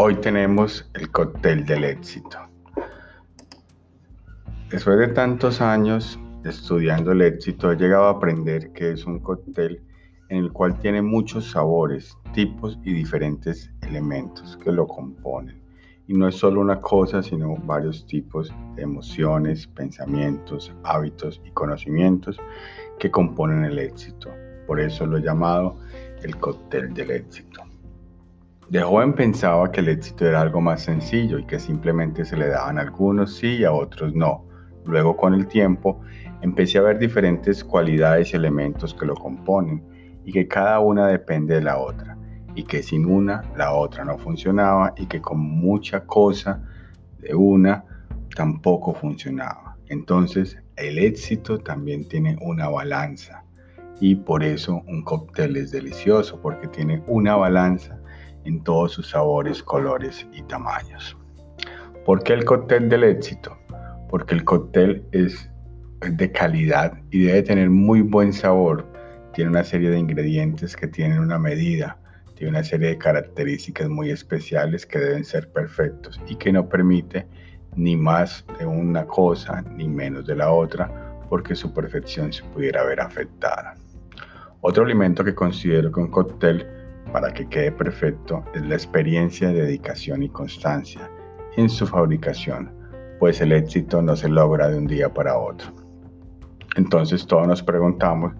Hoy tenemos el cóctel del éxito. Después de tantos años estudiando el éxito, he llegado a aprender que es un cóctel en el cual tiene muchos sabores, tipos y diferentes elementos que lo componen. Y no es solo una cosa, sino varios tipos de emociones, pensamientos, hábitos y conocimientos que componen el éxito. Por eso lo he llamado el cóctel del éxito. De joven pensaba que el éxito era algo más sencillo y que simplemente se le daban a algunos sí y a otros no. Luego con el tiempo empecé a ver diferentes cualidades y elementos que lo componen y que cada una depende de la otra y que sin una la otra no funcionaba y que con mucha cosa de una tampoco funcionaba. Entonces el éxito también tiene una balanza y por eso un cóctel es delicioso porque tiene una balanza en todos sus sabores, colores y tamaños. ¿Por qué el cóctel del éxito? Porque el cóctel es de calidad y debe tener muy buen sabor. Tiene una serie de ingredientes que tienen una medida, tiene una serie de características muy especiales que deben ser perfectos y que no permite ni más de una cosa ni menos de la otra porque su perfección se pudiera ver afectada. Otro alimento que considero que un cóctel para que quede perfecto es la experiencia, dedicación y constancia en su fabricación, pues el éxito no se logra de un día para otro. Entonces todos nos preguntamos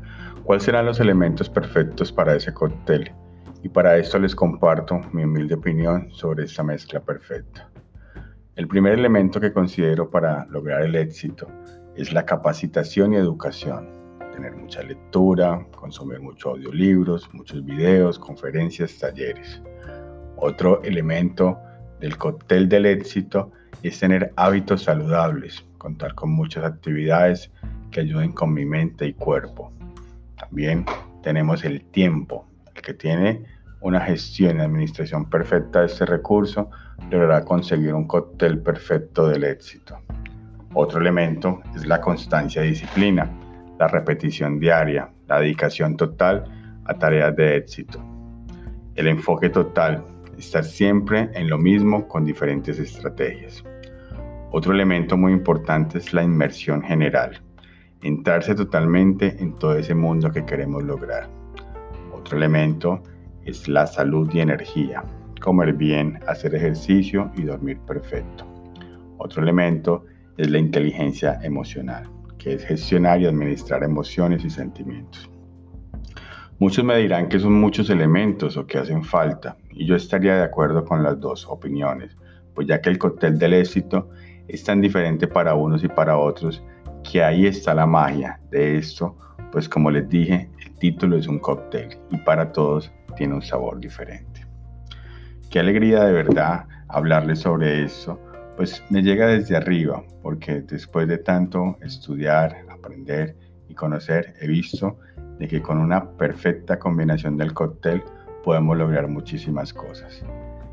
cuáles serán los elementos perfectos para ese cóctel y para esto les comparto mi humilde opinión sobre esta mezcla perfecta. El primer elemento que considero para lograr el éxito es la capacitación y educación tener mucha lectura, consumir muchos audiolibros, muchos videos, conferencias, talleres. Otro elemento del cóctel del éxito es tener hábitos saludables, contar con muchas actividades que ayuden con mi mente y cuerpo. También tenemos el tiempo, el que tiene una gestión y administración perfecta de este recurso logrará conseguir un cóctel perfecto del éxito. Otro elemento es la constancia y disciplina la repetición diaria, la dedicación total a tareas de éxito. El enfoque total, estar siempre en lo mismo con diferentes estrategias. Otro elemento muy importante es la inmersión general, entrarse totalmente en todo ese mundo que queremos lograr. Otro elemento es la salud y energía, comer bien, hacer ejercicio y dormir perfecto. Otro elemento es la inteligencia emocional que es gestionar y administrar emociones y sentimientos. Muchos me dirán que son muchos elementos o que hacen falta, y yo estaría de acuerdo con las dos opiniones, pues ya que el cóctel del éxito es tan diferente para unos y para otros, que ahí está la magia de esto, pues como les dije, el título es un cóctel y para todos tiene un sabor diferente. Qué alegría de verdad hablarles sobre esto, pues me llega desde arriba, porque después de tanto estudiar, aprender y conocer, he visto de que con una perfecta combinación del cóctel podemos lograr muchísimas cosas.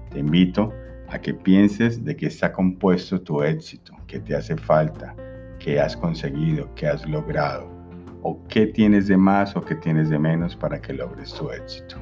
Te invito a que pienses de qué está compuesto tu éxito, qué te hace falta, qué has conseguido, qué has logrado, o qué tienes de más o qué tienes de menos para que logres tu éxito.